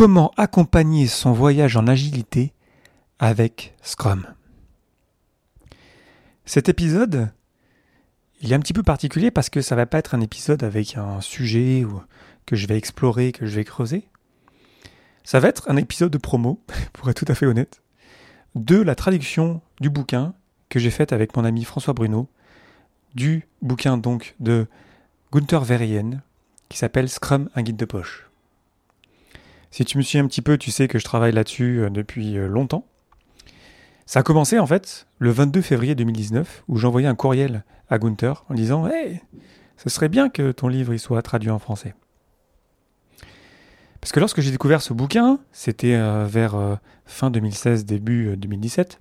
Comment accompagner son voyage en agilité avec Scrum Cet épisode, il est un petit peu particulier parce que ça va pas être un épisode avec un sujet que je vais explorer, que je vais creuser. Ça va être un épisode de promo, pour être tout à fait honnête, de la traduction du bouquin que j'ai faite avec mon ami François Bruno, du bouquin donc de Gunther Verheyen, qui s'appelle Scrum, un guide de poche. Si tu me suis un petit peu, tu sais que je travaille là-dessus euh, depuis euh, longtemps. Ça a commencé en fait le 22 février 2019 où j'envoyais un courriel à Gunther en disant Hey, ce serait bien que ton livre y soit traduit en français. Parce que lorsque j'ai découvert ce bouquin, c'était euh, vers fin 2016, début 2017,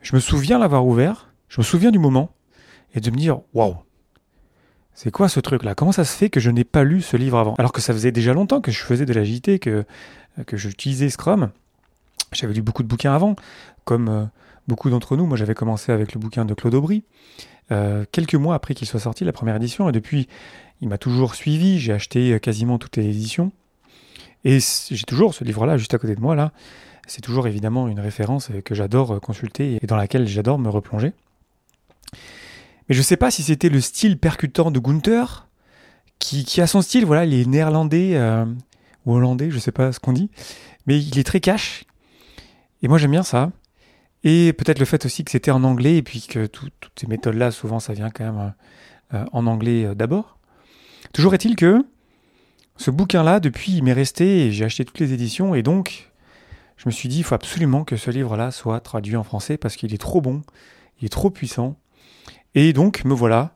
je me souviens l'avoir ouvert, je me souviens du moment et de me dire Waouh, c'est quoi ce truc-là? Comment ça se fait que je n'ai pas lu ce livre avant? Alors que ça faisait déjà longtemps que je faisais de l'agilité, que, que j'utilisais Scrum. J'avais lu beaucoup de bouquins avant, comme euh, beaucoup d'entre nous. Moi, j'avais commencé avec le bouquin de Claude Aubry, euh, quelques mois après qu'il soit sorti, la première édition. Et depuis, il m'a toujours suivi. J'ai acheté euh, quasiment toutes les éditions. Et j'ai toujours ce livre-là juste à côté de moi, là. C'est toujours évidemment une référence que j'adore consulter et dans laquelle j'adore me replonger. Mais je sais pas si c'était le style percutant de Gunther, qui, qui a son style, voilà, il est néerlandais euh, ou hollandais, je sais pas ce qu'on dit, mais il est très cash. Et moi j'aime bien ça. Et peut-être le fait aussi que c'était en anglais, et puis que toutes ces méthodes-là, souvent ça vient quand même euh, en anglais euh, d'abord. Toujours est-il que ce bouquin-là, depuis, il m'est resté, et j'ai acheté toutes les éditions, et donc je me suis dit, il faut absolument que ce livre-là soit traduit en français, parce qu'il est trop bon, il est trop puissant, et donc, me voilà,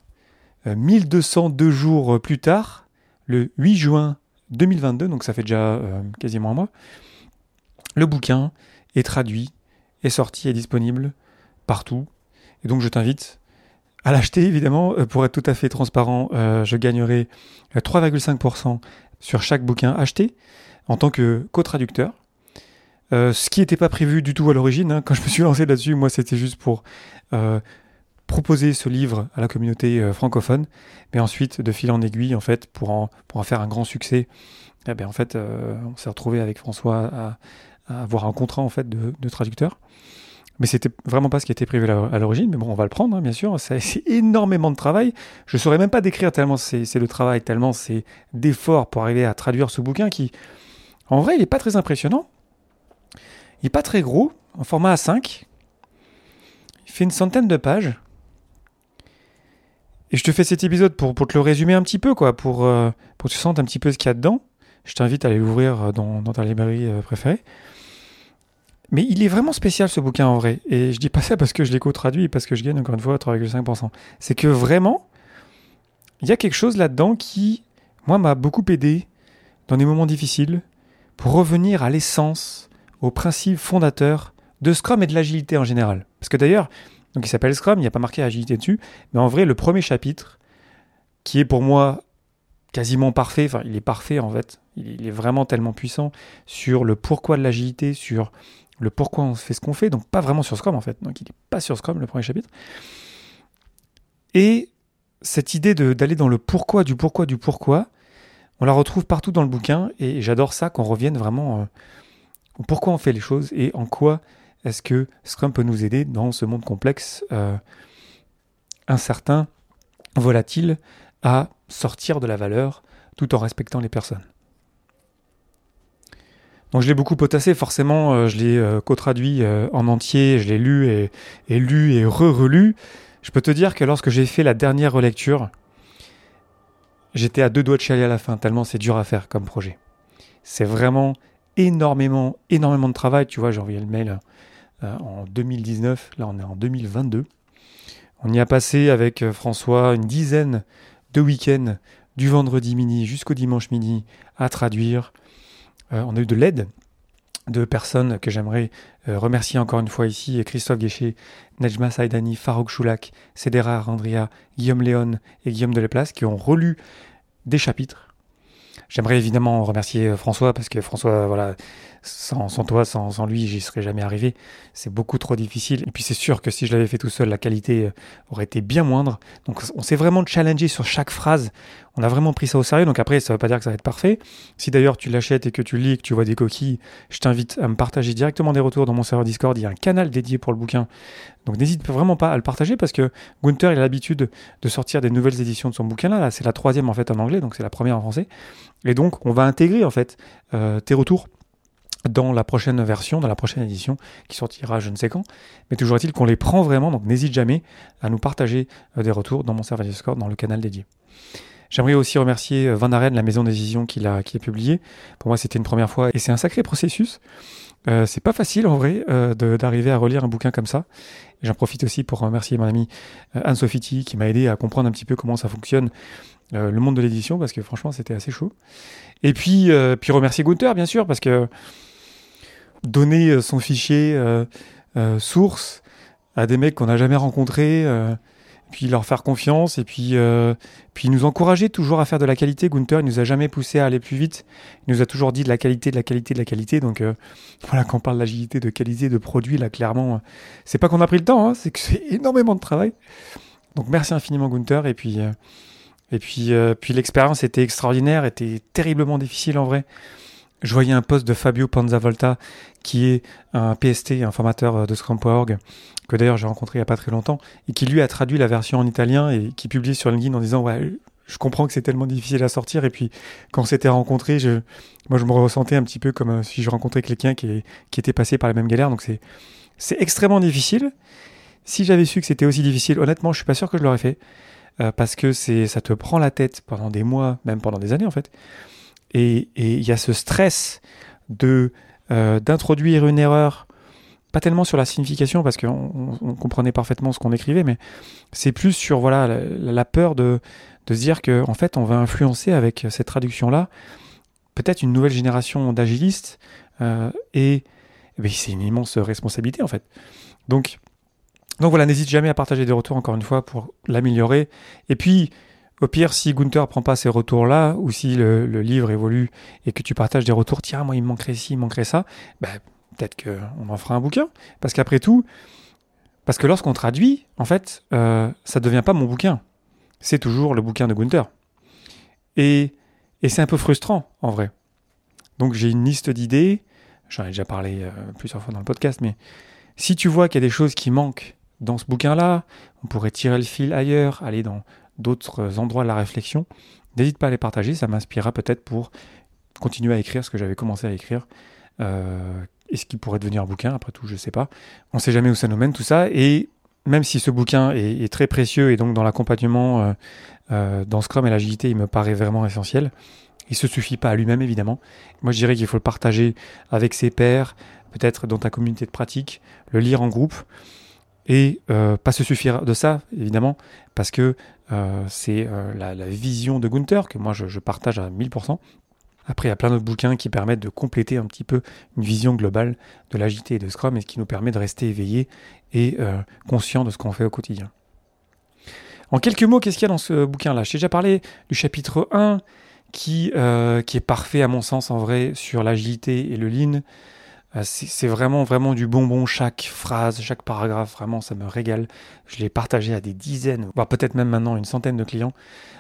1202 euh, jours plus tard, le 8 juin 2022, donc ça fait déjà euh, quasiment un mois, le bouquin est traduit, est sorti, est disponible partout. Et donc je t'invite à l'acheter évidemment. Euh, pour être tout à fait transparent, je gagnerai 3,5% sur chaque bouquin acheté en tant que co-traducteur. ce qui n'était pas prévu du tout à l'origine. Hein. Quand je me suis lancé là-dessus, moi c'était juste pour proposer ce livre à la communauté euh, francophone, mais ensuite, de fil en aiguille, en fait, pour en, faire un grand succès, eh bien, en fait, euh, on s'est retrouvé avec François à, avoir un contrat en fait de, traducteur. Mais c'était vraiment pas ce qui était prévu à l'origine. Mais bon, on va le prendre, hein, bien sûr. C'est énormément de travail. Je saurais même pas décrire tellement c'est le travail, tellement c'est d'efforts pour arriver à traduire ce bouquin qui, en vrai, il est pas très impressionnant. Il est pas très gros, en format A5. Il fait une centaine de pages. Et je te fais cet épisode pour, pour te le résumer un petit peu, quoi, pour, euh, pour que tu sentes un petit peu ce qu'il y a dedans. Je t'invite à aller l'ouvrir euh, dans, dans, ta librairie euh, préférée. Mais il est vraiment spécial ce bouquin en vrai. Et je dis pas ça parce que je l'ai co-traduit parce que je gagne encore une fois 3,5%. C'est que vraiment, il y a quelque chose là-dedans qui, moi, m'a beaucoup aidé dans des moments difficiles pour revenir à l'essence, aux principes fondateurs de Scrum et de l'agilité en général. Parce que d'ailleurs, donc il s'appelle Scrum, il n'y a pas marqué agilité dessus, mais en vrai, le premier chapitre, qui est pour moi quasiment parfait, enfin il est parfait en fait, il est vraiment tellement puissant sur le pourquoi de l'agilité, sur le pourquoi on fait ce qu'on fait, donc pas vraiment sur Scrum en fait, donc il n'est pas sur Scrum le premier chapitre. Et cette idée d'aller dans le pourquoi du pourquoi du pourquoi, on la retrouve partout dans le bouquin. Et j'adore ça qu'on revienne vraiment euh, au pourquoi on fait les choses et en quoi est-ce que Scrum peut nous aider dans ce monde complexe, euh, incertain, volatile, à sortir de la valeur tout en respectant les personnes? Donc je l'ai beaucoup potassé, forcément, euh, je l'ai euh, co-traduit en entier, je l'ai lu et, et, lu et re-relu. Je peux te dire que lorsque j'ai fait la dernière relecture, j'étais à deux doigts de chialer à la fin, tellement c'est dur à faire comme projet. C'est vraiment énormément, énormément de travail. Tu vois, j'ai envoyé le mail en 2019, là on est en 2022. On y a passé avec euh, François une dizaine de week-ends du vendredi midi jusqu'au dimanche midi à traduire. Euh, on a eu de l'aide de personnes que j'aimerais remercier encore une fois ici, Christophe Guéché, Nejma Saïdani, Farouk Choulak, Cédera Arandria, Guillaume Léon et Guillaume Deleplace qui ont relu des chapitres J'aimerais évidemment remercier euh, François parce que François, voilà, sans, toi, sans, lui, j'y serais jamais arrivé. C'est beaucoup trop difficile. Et puis c'est sûr que si je l'avais fait tout seul, la qualité euh, aurait été bien moindre. Donc on s'est vraiment challengé sur chaque phrase. On a vraiment pris ça au sérieux. Donc après, ça ne veut pas dire que ça va être parfait. Si d'ailleurs tu l'achètes et que tu lis que tu vois des coquilles, je t'invite à me partager directement des retours dans mon serveur Discord. Il y a un canal dédié pour le bouquin. Donc n'hésite vraiment pas à le partager parce que Gunther a l'habitude de sortir des nouvelles éditions de son bouquin là. c'est la troisième en fait en anglais, donc c'est la première en français. Et donc on va intégrer en fait euh, tes retours dans la prochaine version, dans la prochaine édition qui sortira je ne sais quand. Mais toujours est-il qu'on les prend vraiment, donc n'hésite jamais à nous partager euh, des retours dans mon serveur Discord, dans le canal dédié. J'aimerais aussi remercier euh, Van Aren, la maison d'édition qui a, qui a publié. Pour moi, c'était une première fois et c'est un sacré processus. Euh, c'est pas facile en vrai d'arriver à relire un bouquin comme ça. J'en profite aussi pour remercier mon ami Anne Sofiti qui m'a aidé à comprendre un petit peu comment ça fonctionne le monde de l'édition parce que franchement c'était assez chaud. Et puis, puis remercier Gunther bien sûr parce que donner euh, son fichier euh, euh, source à des mecs qu'on n'a jamais rencontrés, puis leur faire confiance, et puis, puis nous encourager toujours à faire de la qualité. Gunther, il nous a jamais poussé à aller plus vite. Il nous a toujours dit de la qualité, de la qualité, de la qualité. Donc voilà, quand on parle d'agilité, de qualité, de produit, là clairement, c'est pas qu'on a pris le temps, hein, c'est que c'est énormément de travail. Donc merci infiniment Gunther, et puis, et puis, puis l'expérience était extraordinaire, était terriblement difficile en vrai je voyais un post de Fabio Panzavolta, qui est un PST, un formateur euh, de Scrum.org, que d'ailleurs j'ai rencontré il n'y a pas très longtemps, et qui lui a traduit la version en italien et qui publie sur LinkedIn en disant ouais, je comprends que c'est tellement difficile à sortir, et puis quand on s'était rencontré, je, moi je me ressentais un petit peu comme euh, si je rencontrais quelqu'un qui, qui était passé par la même galère, donc c'est, extrêmement difficile. Si j'avais su que c'était aussi difficile, honnêtement, je suis pas sûr que je l'aurais fait, euh, parce que ça te prend la tête pendant des mois, même pendant des années en fait. Et il y a ce stress de euh, d'introduire une erreur, pas tellement sur la signification parce qu'on on comprenait parfaitement ce qu'on écrivait, mais c'est plus sur voilà la, peur de, de se dire que en fait on va influencer avec cette traduction là peut-être une nouvelle génération d'agilistes euh, et, et ben, c'est une immense responsabilité en fait. Donc donc voilà, n'hésite jamais à partager des retours encore une fois pour l'améliorer. Et puis au pire, si Gunther prend pas ces retours-là, ou si le, livre évolue et que tu partages des retours, tiens, moi il me manquerait ci, il manquerait ça, ben, peut-être qu'on en fera un bouquin. Parce qu'après tout, parce que lorsqu'on traduit, en fait, euh, ça ne devient pas mon bouquin. C'est toujours le bouquin de Gunther. Et, et c'est un peu frustrant, en vrai. Donc j'ai une liste d'idées, j'en ai déjà parlé euh, plusieurs fois dans le podcast, mais si tu vois qu'il y a des choses qui manquent dans ce bouquin-là, on pourrait tirer le fil ailleurs, aller dans d'autres endroits de la réflexion, n'hésite pas à les partager, ça m'inspirera peut-être pour continuer à écrire ce que j'avais commencé à écrire. Euh, et ce qui pourrait devenir un bouquin, après tout, je ne sais pas. On ne sait jamais où ça nous mène, tout ça. Et même si ce bouquin est, très précieux et donc dans l'accompagnement, euh, euh, dans Scrum et l'agilité, il me paraît vraiment essentiel. Il ne se suffit pas à lui-même, évidemment. Moi, je dirais qu'il faut le partager avec ses pairs, peut-être dans ta communauté de pratique, le lire en groupe et pas se suffire de ça, évidemment, parce que c'est euh, la, vision de Gunther que moi je, partage à 1000%. Après, il y a plein d'autres bouquins qui permettent de compléter un petit peu une vision globale de l'agité et de Scrum et qui nous permet de rester éveillé et conscient de ce qu'on fait au quotidien. En quelques mots, qu'est-ce qu'il y a dans ce bouquin-là? Je t'ai déjà parlé du chapitre 1 qui, qui est parfait à mon sens en vrai sur l'agilité et le lean. Euh, c'est vraiment, vraiment du bonbon. Chaque phrase, chaque paragraphe, vraiment, ça me régale. Je l'ai partagé à des dizaines, voire peut-être même maintenant une centaine de clients.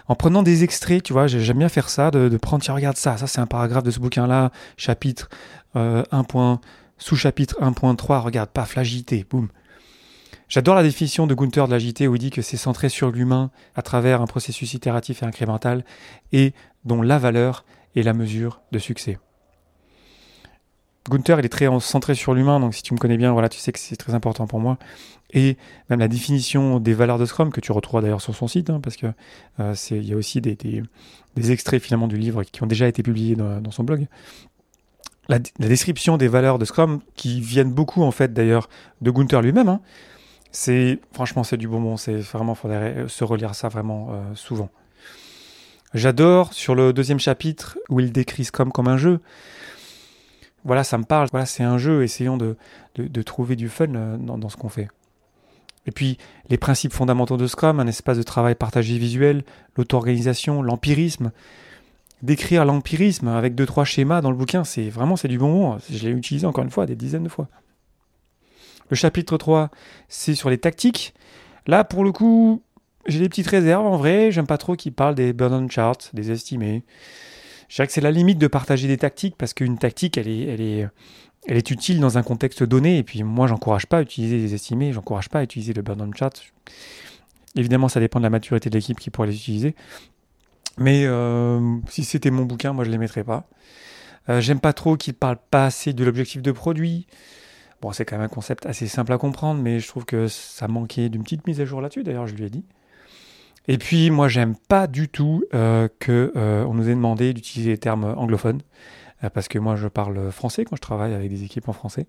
En prenant des extraits, tu vois, j'aime bien faire ça, de, prendre, tiens, regarde ça, ça c'est un paragraphe de ce bouquin-là, chapitre euh, 1. Sous-chapitre 1.3, regarde, paf, l'agité, boum. J'adore la définition de Gunther de l'agité où il dit que c'est centré sur l'humain à travers un processus itératif et incrémental et dont la valeur est la mesure de succès. Gunther, il est très centré sur l'humain, donc si tu me connais bien, voilà, tu sais que c'est très important pour moi. Et même la définition des valeurs de Scrum, que tu retrouveras d'ailleurs sur son site, hein, parce que euh, y a aussi des, des, extraits finalement du livre qui ont déjà été publiés dans, son blog. La, description des valeurs de Scrum, qui viennent beaucoup en fait d'ailleurs de Gunther lui-même, hein, c'est franchement c'est du bonbon, c'est vraiment faudrait se relire ça vraiment euh, souvent. J'adore sur le deuxième chapitre où il décrit Scrum comme un jeu voilà, ça me parle. Voilà, c'est un jeu. Essayons de, de, trouver du fun euh, dans, ce qu'on fait. Et puis, les principes fondamentaux de Scrum, un espace de travail partagé visuel, l'auto-organisation, l'empirisme. Décrire l'empirisme avec deux, trois schémas dans le bouquin, c'est vraiment c'est du bonbon. Je l'ai utilisé encore une fois des dizaines de fois. Le chapitre 3, c'est sur les tactiques. Là, pour le coup, j'ai des petites réserves en vrai. J'aime pas trop qu'ils parlent des burn charts, des estimés. Je dirais que c'est la limite de partager des tactiques parce qu'une tactique, elle est, elle est, elle est utile dans un contexte donné. Et puis moi, j'encourage pas à utiliser des estimés, j'encourage pas à utiliser le burn chart. Évidemment, ça dépend de la maturité de l'équipe qui pourrait les utiliser. Mais euh, si c'était mon bouquin, moi, je les mettrais pas. Euh, j'aime pas trop qu'ils parlent pas assez de l'objectif de produit. Bon, c'est quand même un concept assez simple à comprendre, mais je trouve que ça manquait d'une petite mise à jour là-dessus. D'ailleurs, je lui ai dit. Et puis, moi, j'aime pas du tout euh, que euh, on nous ait demandé d'utiliser les termes anglophones, euh, parce que moi, je parle français quand je travaille avec des équipes en français.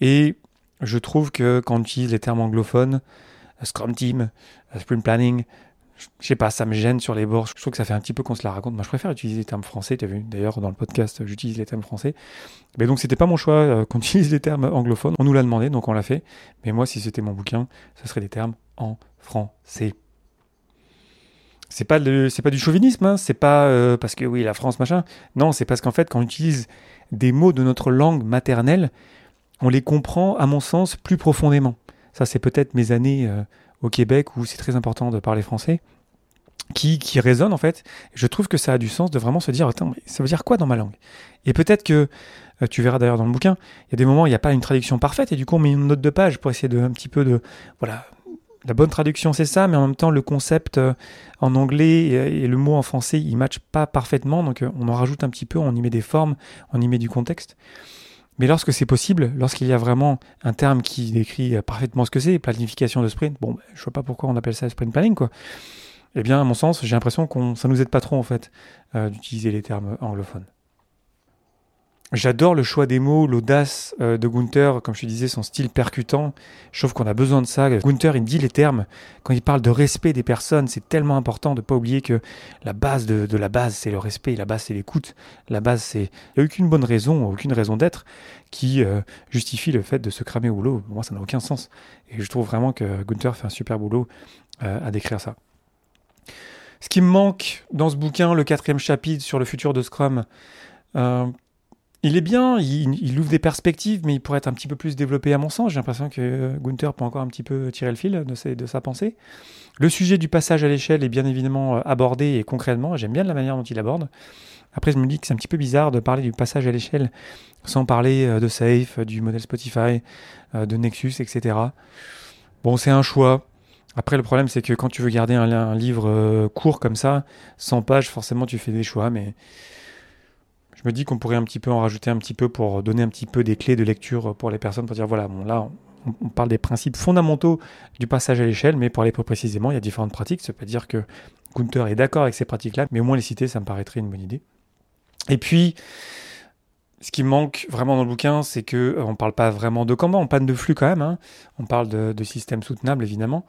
Et je trouve que quand on utilise les termes anglophones, Scrum Team, Sprint Planning, je sais pas, ça me gêne sur les bords. Je trouve que ça fait un petit peu qu'on se la raconte. Moi, je préfère utiliser les termes français. Tu as vu, d'ailleurs, dans le podcast, j'utilise les termes français. Mais donc, c'était pas mon choix qu'on utilise les termes anglophones. On nous l'a demandé, donc on l'a fait. Mais moi, si c'était mon bouquin, ce serait des termes en français c'est pas c'est pas du chauvinisme, hein, c'est pas euh, parce que oui la France machin. Non, c'est parce qu'en fait quand on utilise des mots de notre langue maternelle, on les comprend à mon sens plus profondément. Ça c'est peut-être mes années euh, au Québec où c'est très important de parler français, qui qui résonne en fait. Je trouve que ça a du sens de vraiment se dire attends mais ça veut dire quoi dans ma langue? Et peut-être que euh, tu verras d'ailleurs dans le bouquin, il y a des moments où il n'y a pas une traduction parfaite et du coup on met une note de page pour essayer de un petit peu de voilà la bonne traduction c'est ça, mais en même temps le concept euh, en anglais et, le mot en français il match pas parfaitement, donc euh, on en rajoute un petit peu, on y met des formes, on y met du contexte. Mais lorsque c'est possible, lorsqu'il y a vraiment un terme qui décrit euh, parfaitement ce que c'est, planification de sprint, bon, ben, je vois pas pourquoi on appelle ça sprint planning quoi. Eh bien, à mon sens, j'ai l'impression qu'on ça nous aide pas trop en fait d'utiliser les termes anglophones. J'adore le choix des mots, l'audace euh, de Gunther, comme je te disais, son style percutant. Je trouve qu'on a besoin de ça. Gunther, il dit les termes. Quand il parle de respect des personnes, c'est tellement important de ne pas oublier que la base de, la base, c'est le respect. La base, c'est l'écoute. La base, c'est. Il n'y a aucune bonne raison, aucune raison d'être qui euh, justifie le fait de se cramer au boulot. Moi, ça n'a aucun sens. Et je trouve vraiment que Gunther fait un super boulot euh, à décrire ça. Ce qui me manque dans ce bouquin, le quatrième chapitre sur le futur de Scrum, il est bien, il, ouvre des perspectives, mais il pourrait être un petit peu plus développé à mon sens. J'ai l'impression que Gunther peut encore un petit peu tirer le fil de, sa pensée. Le sujet du passage à l'échelle est bien évidemment euh, abordé et concrètement. J'aime bien la manière dont il aborde. Après, je me dis que c'est un petit peu bizarre de parler du passage à l'échelle sans parler euh, de Safe, du modèle Spotify, euh, de Nexus, etc. Bon, c'est un choix. Après, le problème, c'est que quand tu veux garder un, un livre court comme ça, 100 pages, forcément, tu fais des choix, mais je me dis qu'on pourrait un petit peu en rajouter un petit peu pour donner un petit peu des clés de lecture pour les personnes, pour dire voilà, bon là, on, parle des principes fondamentaux du passage à l'échelle, mais pour aller plus précisément, il y a différentes pratiques. Ça veut dire que Gunther est d'accord avec ces pratiques-là, mais au moins les citer, ça me paraîtrait une bonne idée. Et puis, ce qui manque vraiment dans le bouquin, c'est que euh, on parle pas vraiment de Kanban, on parle de flux quand même. Hein. On parle de, systèmes soutenables évidemment,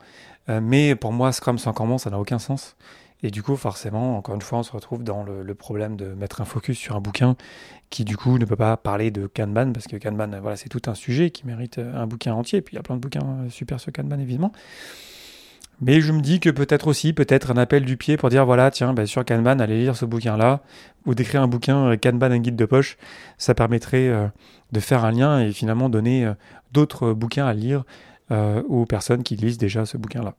euh, mais pour moi, Scrum sans Kanban, ça n'a aucun sens. Et du coup, forcément, encore une fois, on se retrouve dans le, problème de mettre un focus sur un bouquin qui, du coup, ne peut pas parler de Kanban, parce que Kanban, voilà, c'est tout un sujet qui mérite euh, un bouquin entier. Et puis, il y a plein de bouquins euh, super sur Kanban, évidemment. Mais je me dis que peut-être aussi, peut-être un appel du pied pour dire voilà, tiens, ben, sur Kanban, allez lire ce bouquin-là, ou d'écrire un bouquin euh, Kanban, un guide de poche, ça permettrait de faire un lien et finalement donner d'autres bouquins à lire aux personnes qui lisent déjà ce bouquin-là.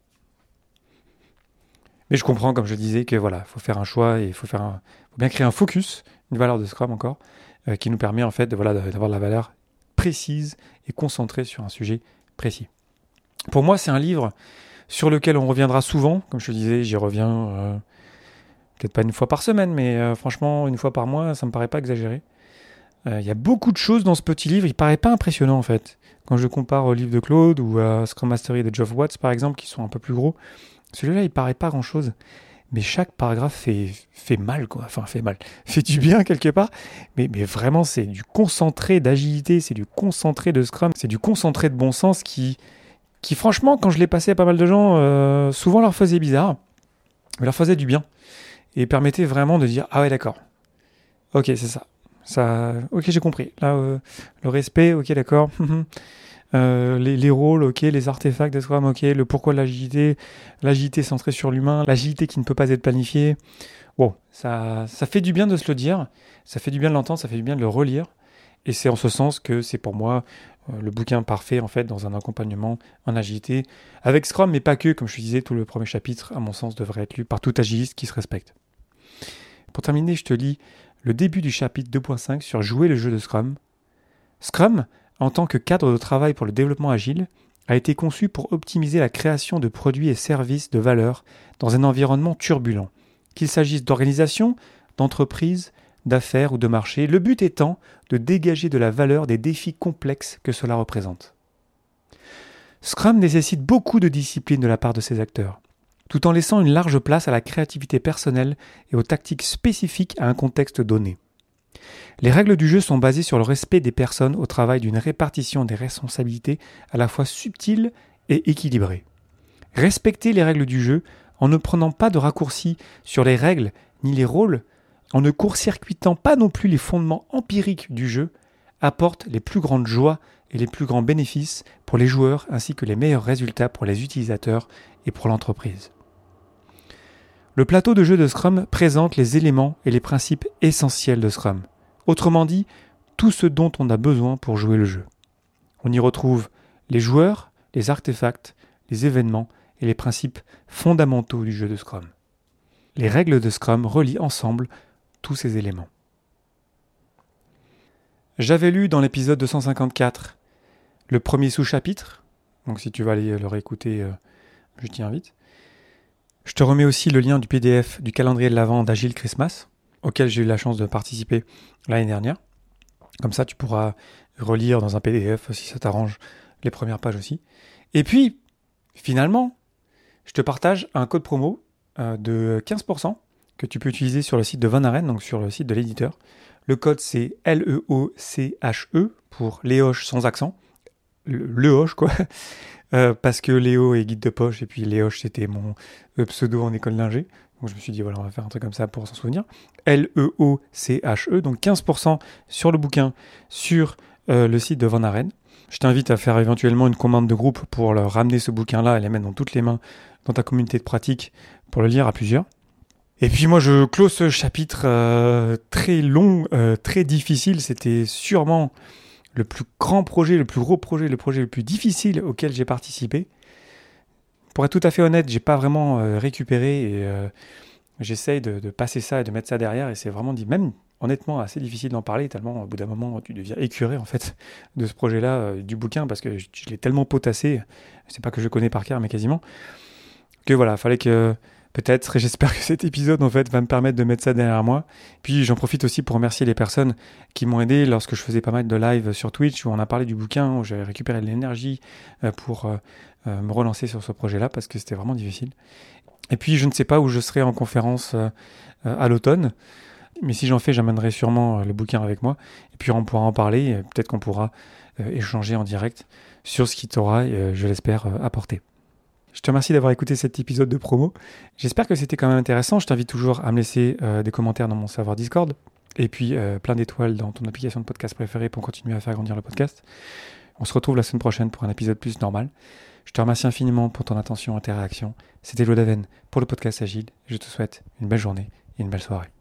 Mais je comprends, comme je disais, que voilà, faut faire un choix et il faut faire faut bien créer un focus, une valeur de Scrum encore, euh, qui nous permet en fait de, voilà, d'avoir de la valeur précise et concentrée sur un sujet précis. Pour moi, c'est un livre sur lequel on reviendra souvent. Comme je te disais, j'y reviens euh, peut-être pas une fois par semaine, mais euh, franchement, une fois par mois, ça me paraît pas exagéré. Il y a beaucoup de choses dans ce petit livre, il paraît pas impressionnant en fait. Quand je compare au livre de Claude ou à Scrum Mastery de Geoff Watts par exemple, qui sont un peu plus gros, celui-là, il paraît pas grand-chose, mais chaque paragraphe fait, mal, quoi. Enfin, fait mal. Fait du bien quelque part, mais, vraiment, c'est du concentré d'agilité, c'est du concentré de Scrum, c'est du concentré de bon sens qui, qui franchement, quand je l'ai passé à pas mal de gens, euh, souvent leur faisait bizarre, mais leur faisait du bien. Et permettait vraiment de dire, ah ouais, d'accord. Ok, c'est ça. Ça, ok, j'ai compris. Là, euh, le respect, ok, d'accord. Euh, les, rôles, ok, les artefacts de Scrum, ok, le pourquoi de l'agilité, l'agilité centrée sur l'humain, l'agilité qui ne peut pas être planifiée. Bon, ça, ça fait du bien de se le dire, ça fait du bien de l'entendre, ça fait du bien de le relire. Et c'est en ce sens que c'est pour moi euh, le bouquin parfait en fait dans un accompagnement en agilité avec Scrum, mais pas que, comme je disais, tout le premier chapitre, à mon sens, devrait être lu par tout agiliste qui se respecte. Pour terminer, je te lis le début du chapitre 2.5 sur jouer le jeu de Scrum. Scrum, en tant que cadre de travail pour le développement agile, a été conçu pour optimiser la création de produits et services de valeur dans un environnement turbulent, qu'il s'agisse d'organisation, d'entreprise, d'affaires ou de marché, le but étant de dégager de la valeur des défis complexes que cela représente. Scrum nécessite beaucoup de discipline de la part de ses acteurs, tout en laissant une large place à la créativité personnelle et aux tactiques spécifiques à un contexte donné. Les règles du jeu sont basées sur le respect des personnes au travail d'une répartition des responsabilités à la fois subtile et équilibrée. Respecter les règles du jeu en ne prenant pas de raccourcis sur les règles ni les rôles, en ne court-circuitant pas non plus les fondements empiriques du jeu, apporte les plus grandes joies et les plus grands bénéfices pour les joueurs ainsi que les meilleurs résultats pour les utilisateurs et pour l'entreprise. Le plateau de jeu de Scrum présente les éléments et les principes essentiels de Scrum. Autrement dit, tout ce dont on a besoin pour jouer le jeu. On y retrouve les joueurs, les artefacts, les événements et les principes fondamentaux du jeu de Scrum. Les règles de Scrum relient ensemble tous ces éléments. J'avais lu dans l'épisode 254 le premier sous-chapitre, donc si tu vas aller le réécouter, euh, je t'y invite. Je te remets aussi le lien du PDF du calendrier de l'Avent d'Agile Christmas, auquel j'ai eu la chance de participer l'année dernière. Comme ça, tu pourras relire dans un PDF si ça t'arrange les premières pages aussi. Et puis, finalement, je te partage un code promo euh, de 15% que tu peux utiliser sur le site de Van Aren, donc sur le site de l'éditeur. Le code c'est L-E-O-C-H-E e pour Léoche sans accent. Le, Hoche quoi. Euh, parce que Léo est guide de poche et puis Léoche c'était mon euh, pseudo en école d'ingé. Donc je me suis dit voilà on va faire un truc comme ça pour s'en souvenir. L-E-O-C-H-E, e, donc 15% sur le bouquin sur euh, le site de Van Aren. Je t'invite à faire éventuellement une commande de groupe pour leur ramener ce bouquin-là et les mettre dans toutes les mains dans ta communauté de pratique pour le lire à plusieurs. Et puis moi je close ce chapitre très long, très difficile. C'était sûrement le plus grand projet, le plus gros projet, le projet le plus difficile auquel j'ai participé. Pour être tout à fait honnête, j'ai pas vraiment euh, récupéré et j'essaye de, passer ça et de mettre ça derrière. Et c'est vraiment dit, même honnêtement assez difficile d'en parler tellement au bout d'un moment tu deviens écuré en fait de ce projet-là, du bouquin parce que je, je l'ai tellement potassé. C'est pas que je connais par cœur, mais quasiment que voilà, fallait que peut-être, et j'espère que cet épisode en fait va me permettre de mettre ça derrière moi. Puis j'en profite aussi pour remercier les personnes qui m'ont aidé lorsque je faisais pas mal de live sur Twitch où on a parlé du bouquin, où j'avais récupéré de l'énergie euh, pour euh, euh, me relancer sur ce projet-là parce que c'était vraiment difficile. Et puis je ne sais pas où je serai en conférence à l'automne. Mais si j'en fais, j'amènerai sûrement le bouquin avec moi. Et puis on pourra en parler. Peut-être qu'on pourra échanger en direct sur ce qui t'aura, je l'espère, apporté. Je te remercie d'avoir écouté cet épisode de promo. J'espère que c'était quand même intéressant. Je t'invite toujours à me laisser euh, des commentaires dans mon serveur Discord et puis euh, plein d'étoiles dans ton application de podcast préférée pour continuer à faire grandir le podcast. On se retrouve la semaine prochaine pour un épisode plus normal. Je te remercie infiniment pour ton attention et tes réactions. C'était Daven pour le podcast Agile. Je te souhaite une belle journée et une belle soirée.